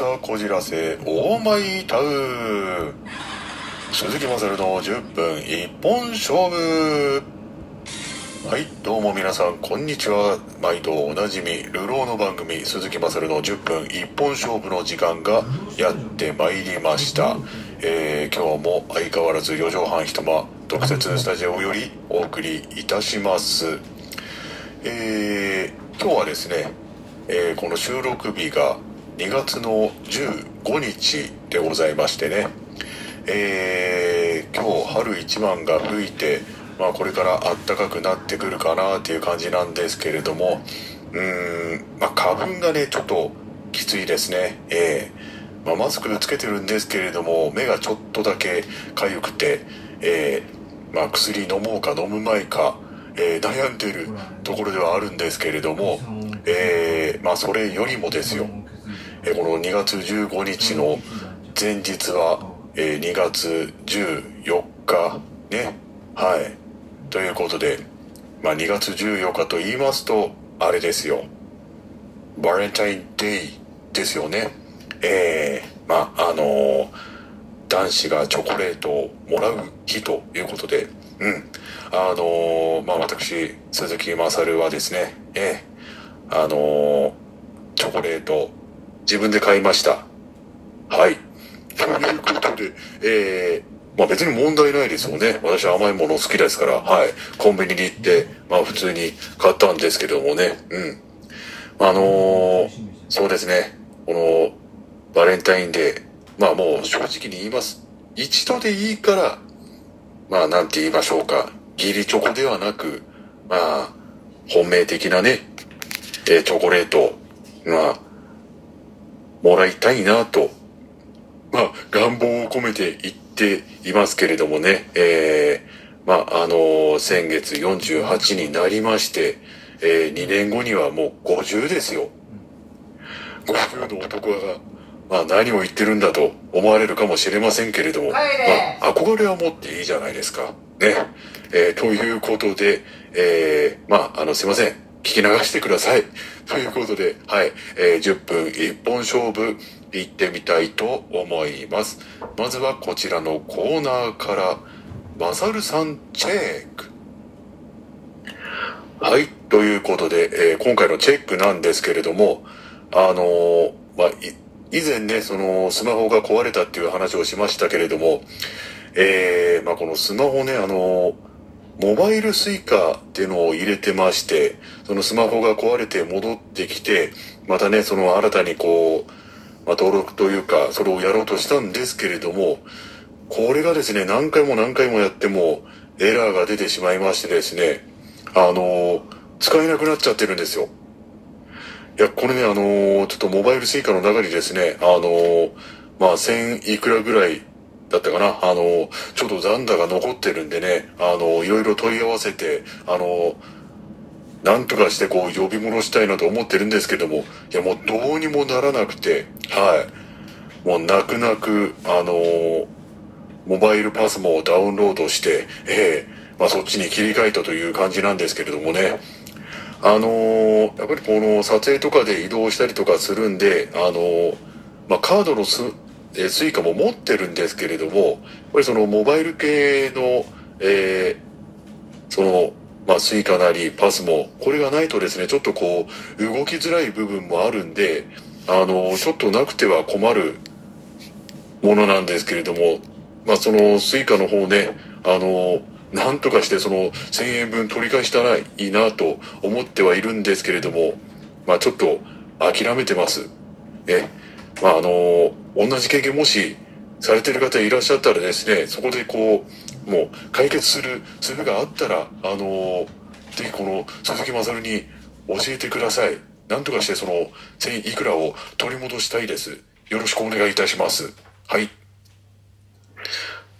草こじらせオーマイタウン鈴木まさるの10分一本勝負。はいどうも皆さんこんにちは。毎度おなじみ流浪の番組鈴木まさるの10分一本勝負の時間がやってまいりました、えー今日も相変わらず4畳半一間特設スタジオよりお送りいたします。えー今日はですね、えーこの収録日が2月の15日でございましてね、えー今日春一番が吹いて、まあ、これから暖かくなってくるかなっていう感じなんですけれどもうーん、まあ、花粉がねちょっときついですね。えーまあ、マスクつけてるんですけれども目がちょっとだけ痒くて、えーまあ、薬飲もうか飲むまいか、えー悩んでるところではあるんですけれども、えーまあ、それよりもですよ、えこの2月15日の前日は、え2月14日ね。はい。ということで、まあ、2月14日と言いますとあれですよ。バレンタインデイですよね。えー、まああのー男子がチョコレートをもらう日ということでうん。あのーまあ私鈴木勝はですねえー、あのチョコレート自分で買いましたはいということでえーまあ別に問題ないですよね。私は甘いもの好きですから、はい。コンビニに行って、まあ普通に買ったんですけどもね。うん。あのーそうですね。この、バレンタインデー。まあもう正直に言います。一度でいいから、まあなんて言いましょうか。義理チョコではなく、まあ、本命的なね、えーチョコレート、まあ、もらいたいなと、まあ、願望を込めて言っていますけれどもね、えーまあ、あのー先月48になりまして、えー2年後にはもう50ですよ。50の男が、まあ何を言ってるんだと思われるかもしれませんけれども、まあ憧れは持っていいじゃないですか。ね。えーということで、えーまあ、あの、すいません。聞き流してください。ということで、はい。えー10分一本勝負、行ってみたいと思います。まずはこちらのコーナーから、マサルさんチェック。はい。ということで、えー今回のチェックなんですけれども、あのーまあ、以前ね、その、スマホが壊れたっていう話をしましたけれども、えーまあ、このスマホね、あのーモバイルスイカっていうのを入れてまして、そのスマホが壊れて戻ってきて、またね、その新たにこう、まあ、登録というか、それをやろうとしたんですけれども、これがですね、何回も何回もやっても、エラーが出てしまいましてですね、あの、使えなくなっちゃってるんですよ。いや、これね、あの、ちょっとモバイルスイカの中にですね、あの、まあ、1000いくらぐらいだったかな、あの、ちょっと残高が残ってるんでね、あの、いろいろ問い合わせて、あの、なんとかしてこう呼び戻したいなと思ってるんですけども、いやもうどうにもならなくて、はい。もう泣く泣く、あのモバイルパスモをダウンロードして、ええまあそっちに切り替えたという感じなんですけれどもね。あのーやっぱりこの撮影とかで移動したりとかするんで、あのーまあカードのス、えースイカも持ってるんですけれども、やっぱりそのモバイル系の、えーその、まあ、スイカなりパスモ、これがないとですね、ちょっとこう、動きづらい部分もあるんで、あの、ちょっとなくては困るものなんですけれども、まあ、そのスイカの方ね、あの、なんとかしてその1000円分取り返したらいいなと思ってはいるんですけれども、まあ、ちょっと諦めてます。ね。まあ、あの、同じ経験もしされてる方いらっしゃったらですね、そこでこう、もう解決する術があったら、あの、ぜひこの鈴木まさるに教えてください。なんとかしてその1000いくらを取り戻したいです。よろしくお願いいたします。はい。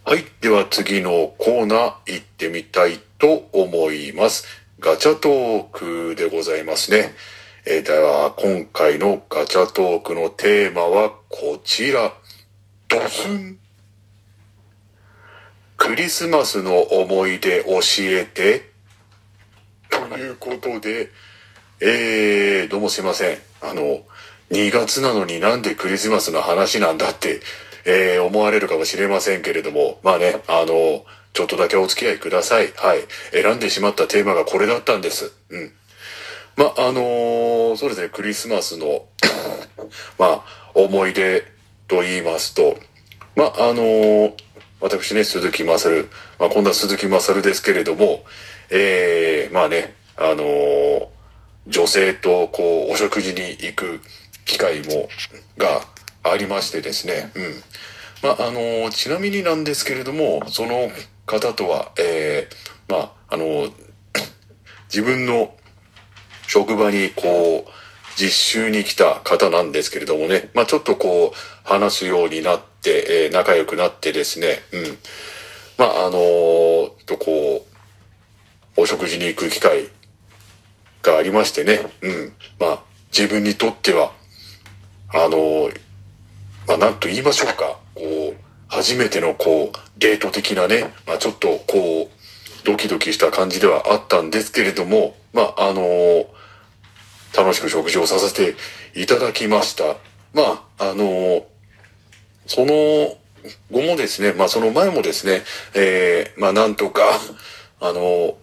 はい。では次のコーナー行ってみたいと思います。ガチャトークでございますね。えーでは、今回のガチャトークのテーマはこちら。ドスン。クリスマスの思い出教えて。ということで、えー、どうもすいません。あの、2月なのになんでクリスマスの話なんだって、えー、思われるかもしれませんけれども、まあね、あの、ちょっとだけお付き合いください。はい。選んでしまったテーマがこれだったんです。うん。まあ、あのーそうですね、クリスマスの、まあ、思い出と言いますと、まあ、あのー私ね、鈴木まさる、まあ、今度は鈴木まさるですけれども、えー、まあね、あのー女性とこう、お食事に行く機会も、がありましてですね、うん。まあ、あのちなみになんですけれども、その方とは、えー、まあ、あの自分の職場にこう、実習に来た方なんですけれどもね、まあちょっとこう、話すようになって、えー仲良くなってですね、うん。まああのーとこう、お食事に行く機会がありましてね、うん。まあ自分にとっては、あのーまあなんと言いましょうか、こう、初めてのこう、デート的なね、まあちょっとこう、ドキドキした感じではあったんですけれども、まああのー楽しく食事をさせていただきました。まあ、あの、その後もですね、まあその前もですね、えー、まあなんとか、あの、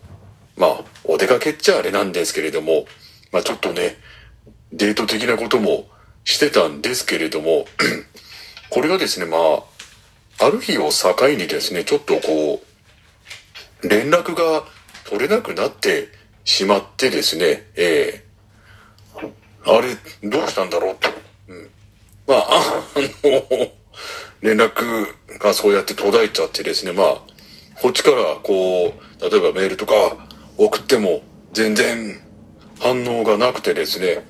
まあお出かけっちゃあれなんですけれども、まあちょっとね、デート的なこともしてたんですけれども、これがですね、まあ、ある日を境にですね、ちょっとこう、連絡が取れなくなってしまってですね、えーあれ、どうしたんだろうと。うん。まあ、あの、連絡がそうやって途絶えちゃってですね、まあ、こっちからこう、例えばメールとか送っても全然反応がなくてですね、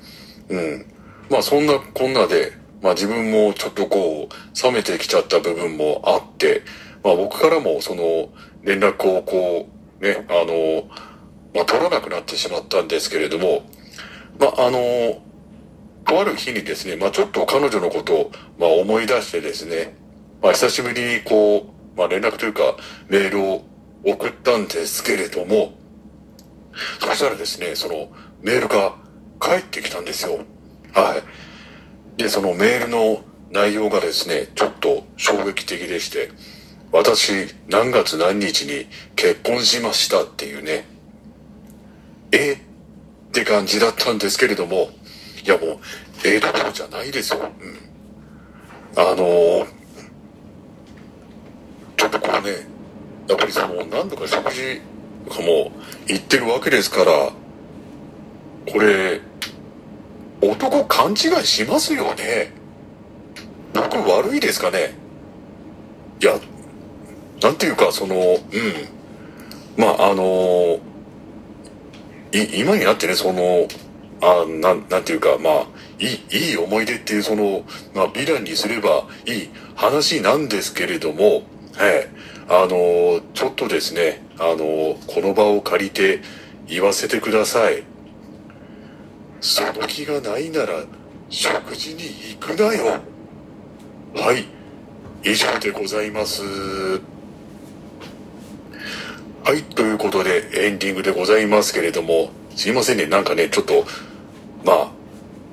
うん。まあそんなこんなで、まあ自分もちょっとこう、冷めてきちゃった部分もあって、まあ僕からもその連絡をこう、ね、あの、まあ取らなくなってしまったんですけれども、まああの、とある日にですね、まあちょっと彼女のことを、まあ思い出してですね、まあ久しぶりにこう、まあ連絡というかメールを送ったんですけれども、そしたらですね、そのメールが返ってきたんですよ。はい。で、そのメールの内容がですね、ちょっと衝撃的でして、私、何月何日に結婚しましたっていうね、え？って感じだったんですけれども、いやもう、ええどころじゃないですよ。うん。あのーちょっとこうね、やっぱりその、何度か食事とかも行ってるわけですから、これ、男勘違いしますよね。僕悪いですかね。いや、なんていうか、その、うん。まあ、あのい、今になってね、その、あなん、なんていうか、まあ、いい、いい思い出っていう、その、まあ、ヴィランにすればいい話なんですけれども、はい。あの、ちょっとですね、あの、この場を借りて言わせてください。その気がないなら、食事に行くなよ。はい。以上でございます。はい、ということで、エンディングでございますけれども、すいませんね、なんかね、ちょっと、まあ、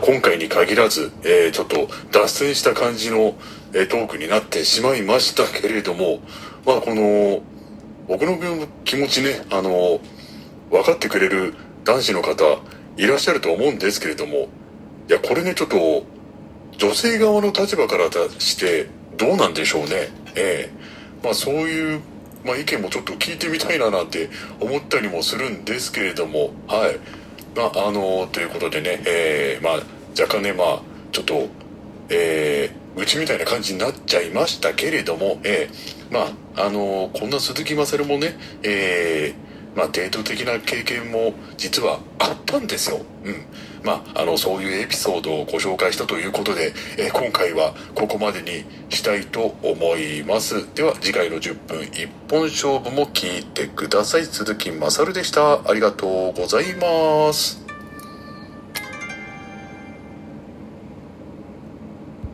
今回に限らず、えーちょっと脱線した感じの、えートークになってしまいましたけれども、まあ、この、僕の気持ちね、あの、分かってくれる男子の方、いらっしゃると思うんですけれども、いや、これね、ちょっと、女性側の立場からして、どうなんでしょうね。ええまあ、そういう、まあ、意見もちょっと聞いてみたいななんて思ったりもするんですけれども、はい。まあ、あの、ということでね、ええまあ、若干ね、まあ、ちょっと、えー、うちみたいな感じになっちゃいましたけれども、えー、まあ、あのこんな鈴木まさるもね、えー、まあ、デート的な経験も実はあったんですよ。うん。まあ、あの、そういうエピソードをご紹介したということで、え今回はここまでにしたいと思います。では、次回の10分一本勝負も聞いてください。鈴木まさるでした。ありがとうございます。